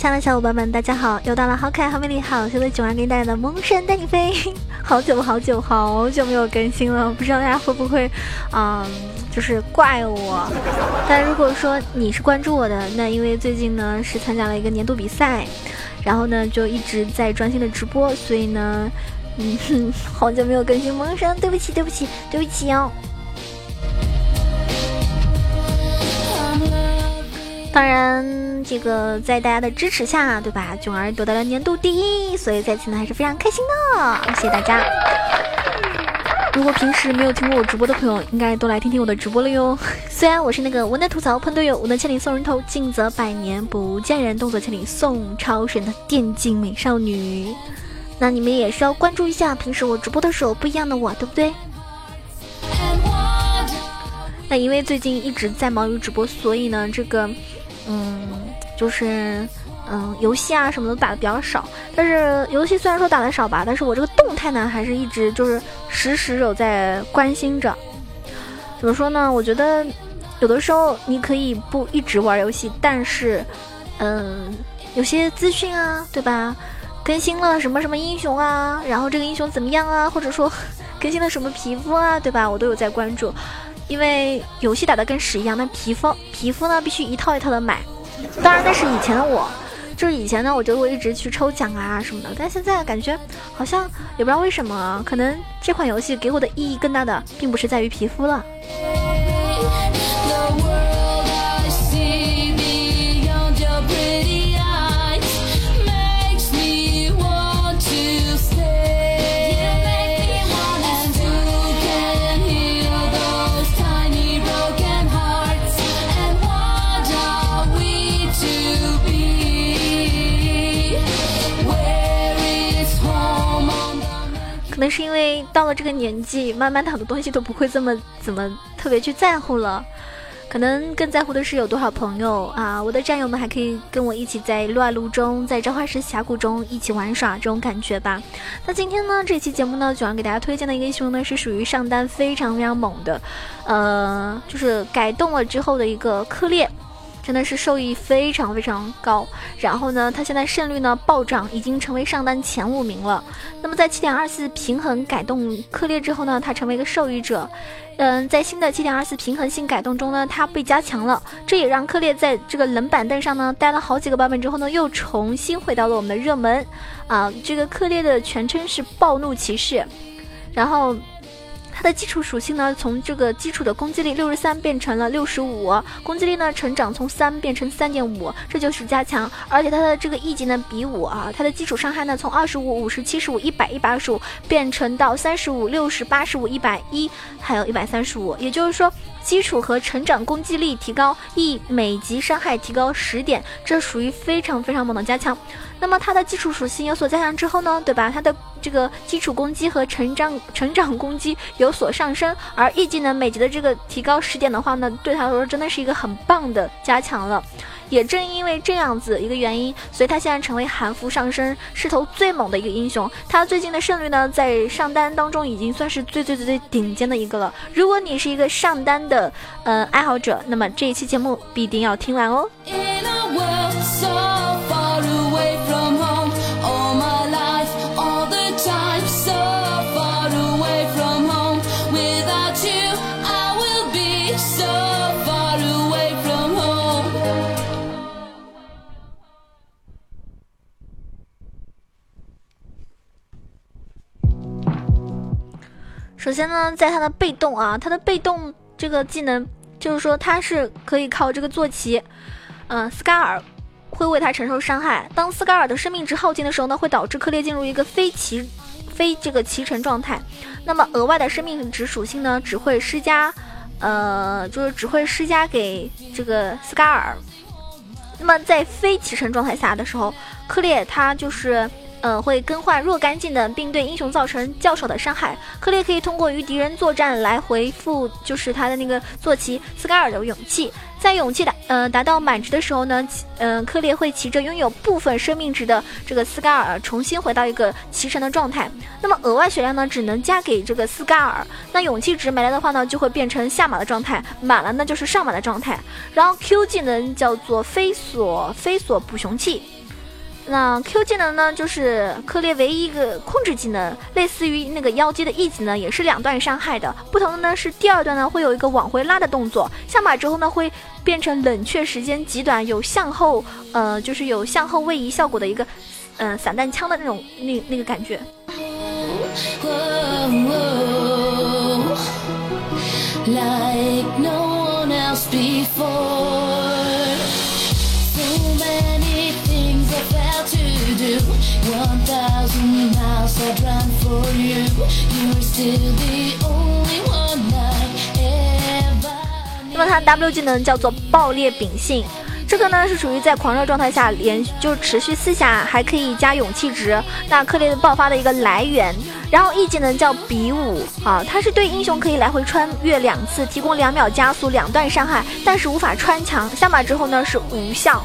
亲爱的小伙伴们，大家好！又到了好可爱、好美丽、好秀的九儿给你带来的《萌神带你飞》。好久好久好久没有更新了，不知道大家会不会，嗯，就是怪我。但如果说你是关注我的，那因为最近呢是参加了一个年度比赛，然后呢就一直在专心的直播，所以呢，嗯，好久没有更新《萌神》，对不起，对不起，对不起哦。当然，这个在大家的支持下，对吧？囧儿得到了年度第一，所以在此呢还是非常开心的。谢谢大家。如果平时没有听过我直播的朋友，应该都来听听我的直播了哟。虽然我是那个无能吐槽喷队友，无能千里送人头，尽则百年不见人，动作千里送超神的电竞美少女，那你们也是要关注一下平时我直播的时候不一样的我，对不对？那因为最近一直在忙于直播，所以呢，这个。嗯，就是，嗯，游戏啊什么的打的比较少，但是游戏虽然说打的少吧，但是我这个动态呢还是一直就是时时有在关心着。怎么说呢？我觉得有的时候你可以不一直玩游戏，但是，嗯，有些资讯啊，对吧？更新了什么什么英雄啊，然后这个英雄怎么样啊，或者说 更新了什么皮肤啊，对吧？我都有在关注。因为游戏打的跟屎一样，那皮肤皮肤呢必须一套一套的买。当然那是以前的我，就是以前呢，我就会一直去抽奖啊什么的。但现在感觉好像也不知道为什么，可能这款游戏给我的意义更大的，并不是在于皮肤了。那是因为到了这个年纪，慢慢的很多东西都不会这么怎么特别去在乎了，可能更在乎的是有多少朋友啊，我的战友们还可以跟我一起在乱路中，在召唤师峡谷中一起玩耍，这种感觉吧。那今天呢，这期节目呢，主要给大家推荐的一个英雄呢，是属于上单非常非常猛的，呃，就是改动了之后的一个克烈。真的是收益非常非常高，然后呢，他现在胜率呢暴涨，已经成为上单前五名了。那么在七点二四平衡改动克烈之后呢，他成为一个受益者。嗯，在新的七点二四平衡性改动中呢，他被加强了，这也让克烈在这个冷板凳上呢待了好几个版本之后呢，又重新回到了我们的热门。啊，这个克烈的全称是暴怒骑士，然后。它的基础属性呢，从这个基础的攻击力六十三变成了六十五，攻击力呢成长从三变成三点五，这就是加强。而且它的这个 E 级呢比五啊，它的基础伤害呢从二十五、五十、七十五、一百、一百二十五变成到三十五、六十、八十五、一百一，还有一百三十五。也就是说，基础和成长攻击力提高，E 每级伤害提高十点，这属于非常非常猛的加强。那么它的基础属性有所加强之后呢，对吧？它的这个基础攻击和成长成长攻击有所上升，而 E 技能每级的这个提高十点的话呢，对他来说真的是一个很棒的加强了。也正因为这样子一个原因，所以他现在成为韩服上升势头最猛的一个英雄。他最近的胜率呢，在上单当中已经算是最最最最顶尖的一个了。如果你是一个上单的呃爱好者，那么这一期节目必定要听完哦。首先呢，在他的被动啊，他的被动这个技能，就是说他是可以靠这个坐骑，嗯，斯卡尔会为他承受伤害。当斯卡尔的生命值耗尽的时候呢，会导致克烈进入一个非骑非这个骑乘状态。那么额外的生命值属性呢，只会施加，呃，就是只会施加给这个斯卡尔。那么在非骑乘状态下的时候，克烈他就是。呃，会更换若干技能，并对英雄造成较少的伤害。克烈可以通过与敌人作战来回复，就是他的那个坐骑斯卡尔的勇气。在勇气达呃达到满值的时候呢，嗯，克烈会骑着拥有部分生命值的这个斯卡尔重新回到一个骑乘的状态。那么额外血量呢，只能加给这个斯卡尔。那勇气值没了的话呢，就会变成下马的状态；满了呢，就是上马的状态。然后 Q 技能叫做飞索飞索捕熊器。那 Q 技能呢，就是克烈唯一一个控制技能，类似于那个妖姬的 E 技能，也是两段伤害的。不同的呢是第二段呢会有一个往回拉的动作，下马之后呢会变成冷却时间极短，有向后呃就是有向后位移效果的一个嗯散弹枪的那种那那个感觉。Like no else before. 那么它 W 技能叫做爆裂秉性，这个呢是属于在狂热状态下连就持续四下，还可以加勇气值，那克烈爆发的一个来源。然后 E 技能叫比武啊，它是对英雄可以来回穿越两次，提供两秒加速，两段伤害，但是无法穿墙。下马之后呢是无效。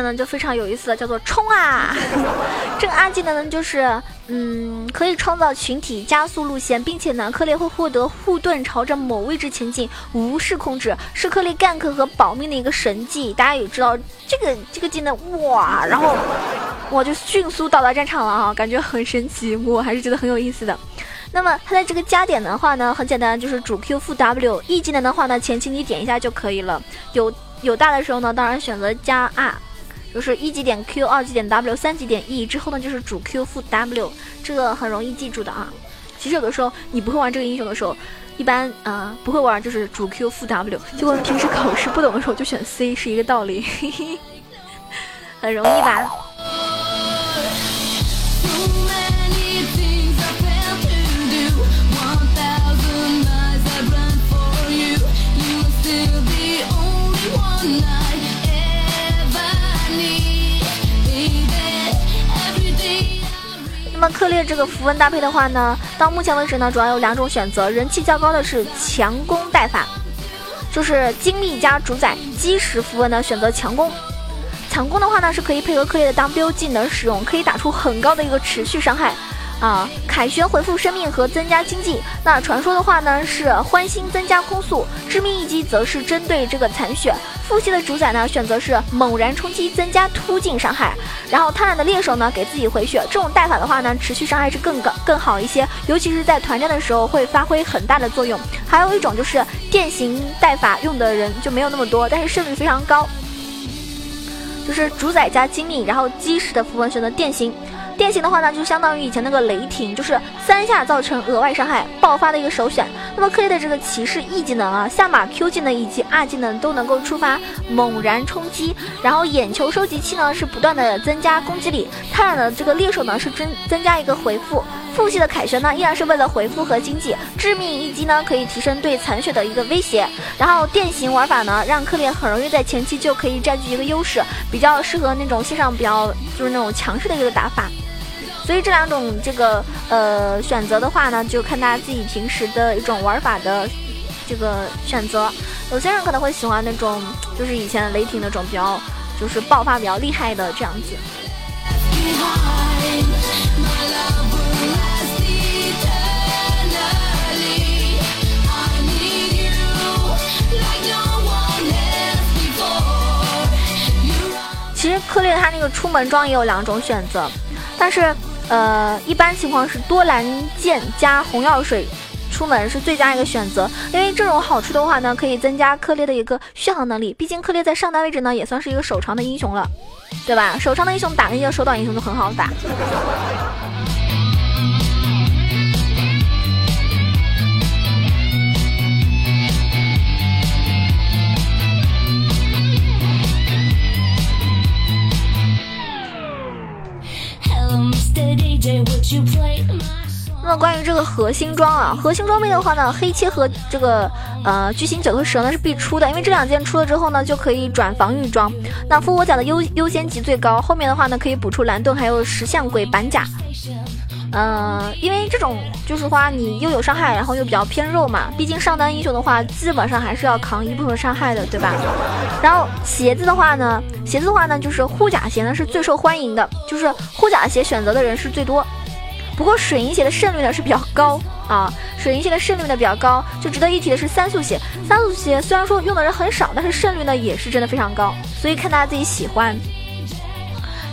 能呢就非常有意思了，叫做冲啊！这个二技能呢就是，嗯，可以创造群体加速路线，并且呢，克烈会获得护盾，朝着某位置前进，无视控制，是克烈 gank 和保命的一个神技。大家也知道这个这个技能哇，然后我就迅速到达战场了啊，感觉很神奇，我还是觉得很有意思的。那么它的这个加点的话呢，很简单，就是主 Q 负 W，E 技能的话呢，前期你点一下就可以了。有有大的时候呢，当然选择加 R，就是一级点 Q，二级点 W，三级点 E 之后呢，就是主 Q 负 W，这个很容易记住的啊。其实有的时候你不会玩这个英雄的时候，一般啊不会玩就是主 Q 负 W，就跟平时考试不懂的时候就选 C 是一个道理，很容易吧。那么克烈这个符文搭配的话呢，到目前为止呢，主要有两种选择。人气较高的是强攻带法，就是精密加主宰基石符文呢，选择强攻。强攻的话呢，是可以配合克烈的 W 技能使用，可以打出很高的一个持续伤害。啊，凯旋回复生命和增加经济。那传说的话呢是欢心增加攻速，致命一击则是针对这个残血。负系的主宰呢选择是猛然冲击增加突进伤害，然后贪婪的猎手呢给自己回血。这种带法的话呢持续伤害是更高更好一些，尤其是在团战的时候会发挥很大的作用。还有一种就是电刑带法用的人就没有那么多，但是胜率非常高，就是主宰加精密，然后基石的符文选择电刑。电刑的话呢，就相当于以前那个雷霆，就是三下造成额外伤害，爆发的一个首选。那么克烈的这个骑士 E 技能啊，下马 Q 技能以及 R 技能都能够触发猛然冲击。然后眼球收集器呢是不断的增加攻击力，贪婪的这个猎手呢是增增加一个回复。副系的凯旋呢依然是为了回复和经济。致命一击呢可以提升对残血的一个威胁。然后电刑玩法呢让克烈很容易在前期就可以占据一个优势，比较适合那种线上比较就是那种强势的一个打法。所以这两种这个呃选择的话呢，就看大家自己平时的一种玩法的这个选择。有些人可能会喜欢那种就是以前雷霆那种比较就是爆发比较厉害的这样子。其实克烈他那个出门装也有两种选择，但是。呃，一般情况是多蓝剑加红药水出门是最佳一个选择，因为这种好处的话呢，可以增加克烈的一个续航能力。毕竟克烈在上单位置呢，也算是一个手长的英雄了，对吧？手长的英雄打那些手短英雄就很好打。核心装啊，核心装备的话呢，黑切和这个呃巨型九头蛇呢是必出的，因为这两件出了之后呢，就可以转防御装。那复活甲的优优先级最高，后面的话呢可以补出蓝盾还有石像鬼板甲。呃，因为这种就是话你又有伤害，然后又比较偏肉嘛，毕竟上单英雄的话，基本上还是要扛一部分伤害的，对吧？然后鞋子的话呢，鞋子的话呢，就是护甲鞋呢是最受欢迎的，就是护甲鞋选择的人是最多。不过水银鞋的胜率呢是比较高啊，水银鞋的胜率呢比较高。就值得一提的是三速鞋，三速鞋虽然说用的人很少，但是胜率呢也是真的非常高，所以看大家自己喜欢。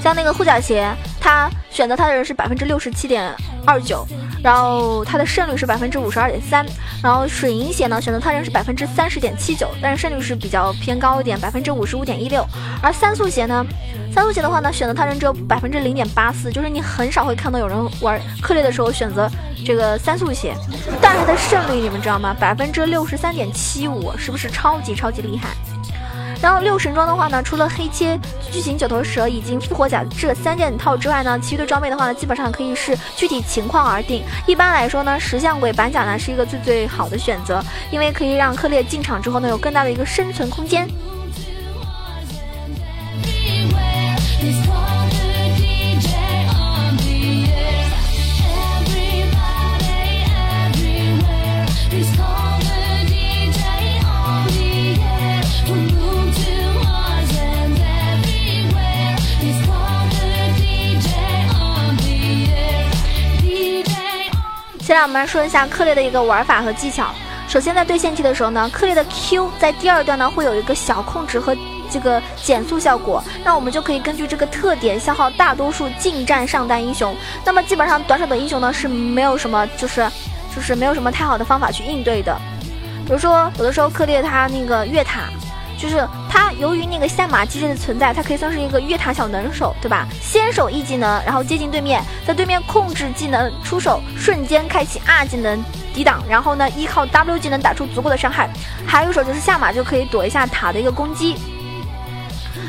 像那个护脚鞋，他选择他的人是百分之六十七点二九，然后他的胜率是百分之五十二点三。然后水银鞋呢，选择他人是百分之三十点七九，但是胜率是比较偏高一点，百分之五十五点一六。而三速鞋呢？三速鞋的话呢，选择他人只有百分之零点八四，就是你很少会看到有人玩克烈的时候选择这个三速鞋，但是它的胜率你们知道吗？百分之六十三点七五，是不是超级超级厉害？然后六神装的话呢，除了黑切、巨型九头蛇以及复活甲这三件套之外呢，其余的装备的话呢，基本上可以是具体情况而定。一般来说呢，石像鬼板甲呢是一个最最好的选择，因为可以让克烈进场之后呢有更大的一个生存空间。先让我们来说一下克烈的一个玩法和技巧。首先在对线期的时候呢，克烈的 Q 在第二段呢会有一个小控制和这个减速效果，那我们就可以根据这个特点消耗大多数近战上单英雄。那么基本上短手的英雄呢是没有什么，就是就是没有什么太好的方法去应对的。比如说有的时候克烈他那个越塔。就是他由于那个下马机制的存在，他可以算是一个越塔小能手，对吧？先手 E 技能，然后接近对面，在对面控制技能出手，瞬间开启 R 技能抵挡，然后呢依靠 W 技能打出足够的伤害。还有一手就是下马就可以躲一下塔的一个攻击。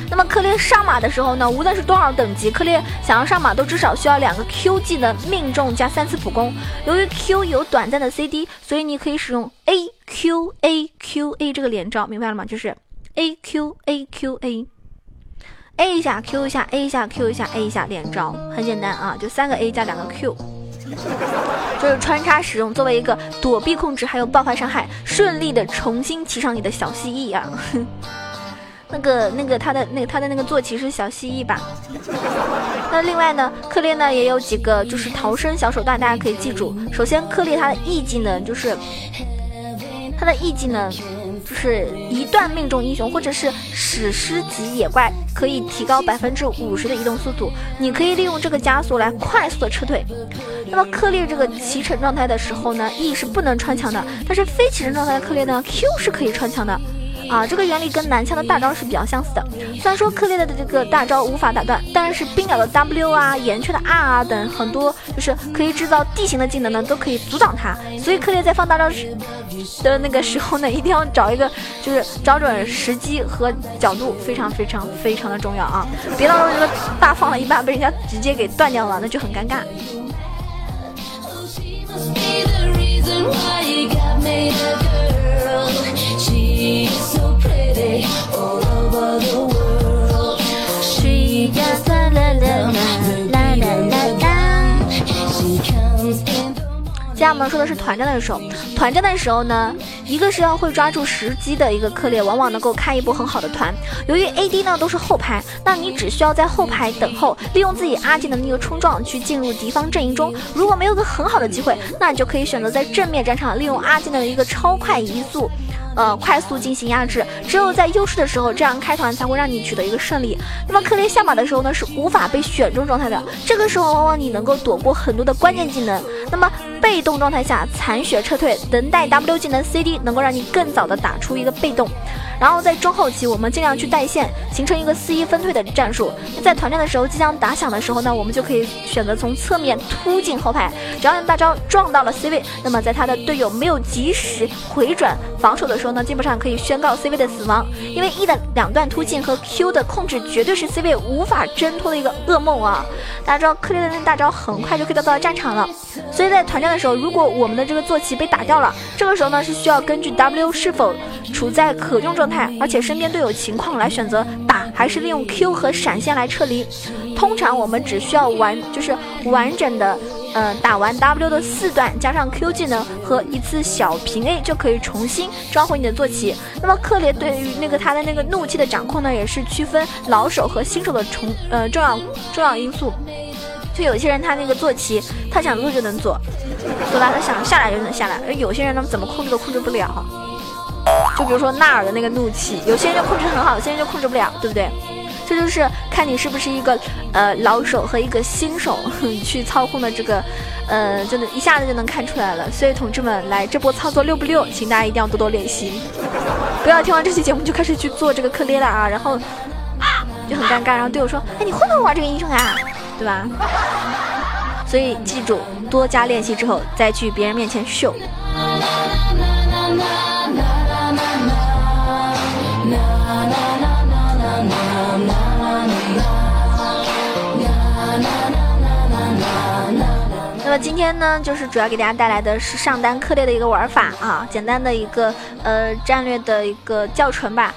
那么克烈上马的时候呢，无论是多少等级，克烈想要上马都至少需要两个 Q 技能命中加三次普攻。由于 Q 有短暂的 CD，所以你可以使用 A Q A Q A 这个连招，明白了吗？就是。A Q A Q A，A 一下 Q 一下 A 一下 Q 一下 A 一下连招，很简单啊，就三个 A 加两个 Q，就是穿插使用，作为一个躲避控制，还有爆发伤害，顺利的重新骑上你的小蜥蜴啊。那个那个他的那个他的那个坐骑是小蜥蜴吧？那另外呢，克烈呢也有几个就是逃生小手段，大家可以记住。首先，克烈他的 E 技能就是他的 E 技能。就是一段命中英雄，或者是史诗级野怪，可以提高百分之五十的移动速度。你可以利用这个加速来快速的撤退。那么克烈这个骑乘状态的时候呢，E 是不能穿墙的，但是非骑乘状态的克烈呢，Q 是可以穿墙的。啊，这个原理跟男枪的大招是比较相似的。虽然说克烈的这个大招无法打断，但是冰鸟的 W 啊、岩雀的 R 啊等很多就是可以制造地形的技能呢，都可以阻挡它。所以克烈在放大招时的那个时候呢，一定要找一个就是找准时机和角度，非常非常非常的重要啊！别到时候这个大放了一半被人家直接给断掉了，那就很尴尬。接下来我们说的是团战的时候，团战的时候呢，一个是要会抓住时机的一个克烈，往往能够开一波很好的团。由于 AD 呢都是后排，那你只需要在后排等候，利用自己阿技能的那个冲撞去进入敌方阵营中。如果没有个很好的机会，那你就可以选择在正面战场利用阿技能的一个超快移速。呃，快速进行压制，只有在优势的时候，这样开团才会让你取得一个胜利。那么克烈下马的时候呢，是无法被选中状态的，这个时候往往你能够躲过很多的关键技能。那么被动状态下残血撤退，等待 W 技能 CD 能够让你更早的打出一个被动。然后在中后期，我们尽量去带线，形成一个四一分退的战术。在团战的时候，即将打响的时候呢，我们就可以选择从侧面突进后排，只要用大招撞到了 C 位，那么在他的队友没有及时回转防守的时候呢，基本上可以宣告 C 位的死亡。因为 E 的两段突进和 Q 的控制绝对是 C 位无法挣脱的一个噩梦啊！大家知道克烈的那大招很快就可以到到战场了，所以在团战的时候，如果我们的这个坐骑被打掉了，这个时候呢是需要根据 W 是否处在可用状态，而且身边队友情况来选择打还是利用 Q 和闪现来撤离。通常我们只需要完就是完整的，嗯，打完 W 的四段加上 Q 技能和一次小平 A 就可以重新召回你的坐骑。那么克烈对于那个他的那个怒气的掌控呢，也是区分老手和新手的重呃重要重要因素。就有些人他那个坐骑，他想坐就能坐，对吧？他想下来就能下来。而有些人呢，怎么控制都控制不了。就比如说纳尔的那个怒气，有些人就控制很好，有些人就控制不了，对不对？这就是看你是不是一个呃老手和一个新手 去操控的这个，呃，就能一下子就能看出来了。所以同志们，来这波操作溜不溜？请大家一定要多多练习，不要听完这期节目就开始去做这个克烈了啊，然后就很尴尬。然后队友说：“哎，你会不会玩这个英雄啊？”对吧？所以记住，多加练习之后再去别人面前秀。今天呢，就是主要给大家带来的是上单克烈的一个玩法啊，简单的一个呃战略的一个教程吧。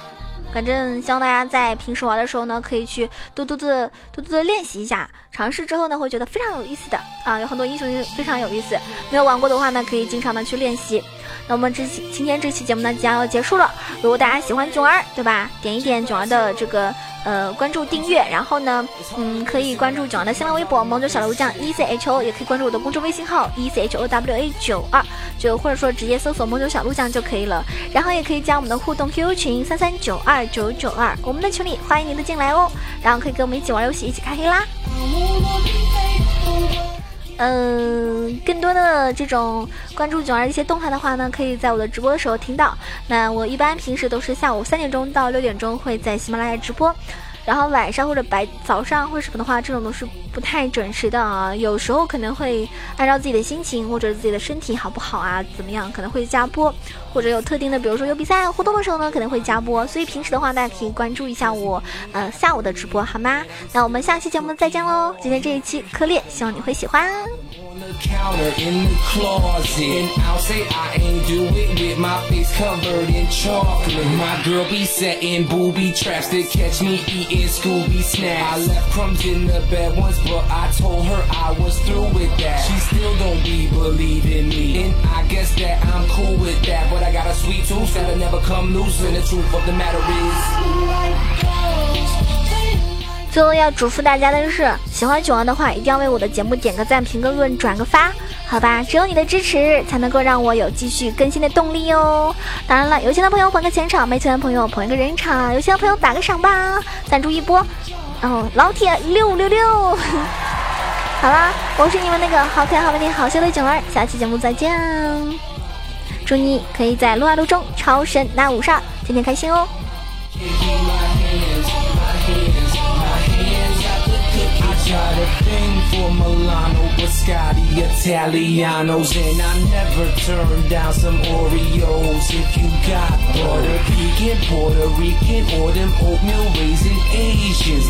反正希望大家在平时玩的时候呢，可以去多多的多多的练习一下，尝试之后呢，会觉得非常有意思的啊，有很多英雄非常有意思。没有玩过的话呢，可以经常的去练习。那我们这期今天这期节目呢，即将要结束了。如果大家喜欢囧儿，对吧？点一点囧儿的这个。呃，关注订阅，然后呢，嗯，可以关注九阳的新浪微博“萌九小楼酱 E C H O”，也可以关注我的公众微信号 “E C H O W A 九二”，就或者说直接搜索“萌九小鹿酱”就可以了。然后也可以加我们的互动 QQ 群三三九二九九二，我们的群里欢迎您的进来哦。然后可以跟我们一起玩游戏，一起开黑啦。嗯，更多的这种关注囧儿一些动态的话呢，可以在我的直播的时候听到。那我一般平时都是下午三点钟到六点钟会在喜马拉雅直播。然后晚上或者白早上或者什么的话，这种都是不太准时的啊。有时候可能会按照自己的心情或者自己的身体好不好啊，怎么样可能会加播，或者有特定的，比如说有比赛活动的时候呢，可能会加播。所以平时的话，大家可以关注一下我呃下午的直播，好吗？那我们下期节目再见喽！今天这一期科列，希望你会喜欢。Counter in the closet. And I'll say I ain't do it with my face covered in chocolate. My girl be setting booby traps to catch me eating Scooby snacks. I left crumbs in the bed once, but I told her I was through with that. She still don't be believing me. And I guess that I'm cool with that. But I got a sweet tooth that'll never come loose. And the truth of the matter is. 最后要嘱咐大家的是，喜欢囧儿的话，一定要为我的节目点个赞、评个论、转个发，好吧？只有你的支持，才能够让我有继续更新的动力哦。当然了，有钱的朋友捧个钱场，没钱的朋友捧一个人场，有钱的朋友打个赏吧，赞助一波。哦，老铁六六六！好啦，我是你们那个好可爱、好美丽、好笑的囧儿，下期节目再见。祝你可以在撸啊撸中超神拿五杀，天天开心哦。Thing for Milano, Biscotti, Italianos, and I never turn down some Oreos. If you got butter pecan, Puerto Rican, or them oatmeal raisin Asian.